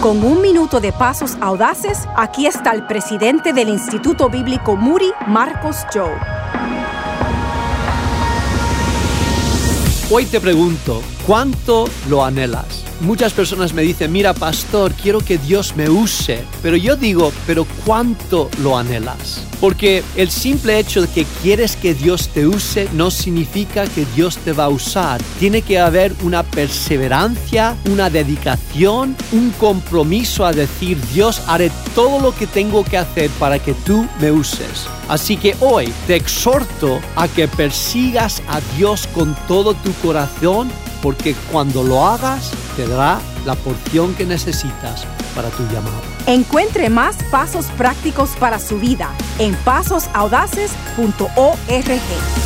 Con un minuto de pasos audaces, aquí está el presidente del Instituto Bíblico Muri, Marcos Joe. Hoy te pregunto, ¿cuánto lo anhelas? Muchas personas me dicen, mira pastor, quiero que Dios me use, pero yo digo, pero ¿cuánto lo anhelas? Porque el simple hecho de que quieres que Dios te use no significa que Dios te va a usar. Tiene que haber una perseverancia, una dedicación, un compromiso a decir, Dios, haré todo lo que tengo que hacer para que tú me uses. Así que hoy te exhorto a que persigas a Dios con todo tu corazón porque cuando lo hagas te dará la porción que necesitas para tu llamado. Encuentre más pasos prácticos para su vida en pasosaudaces.org.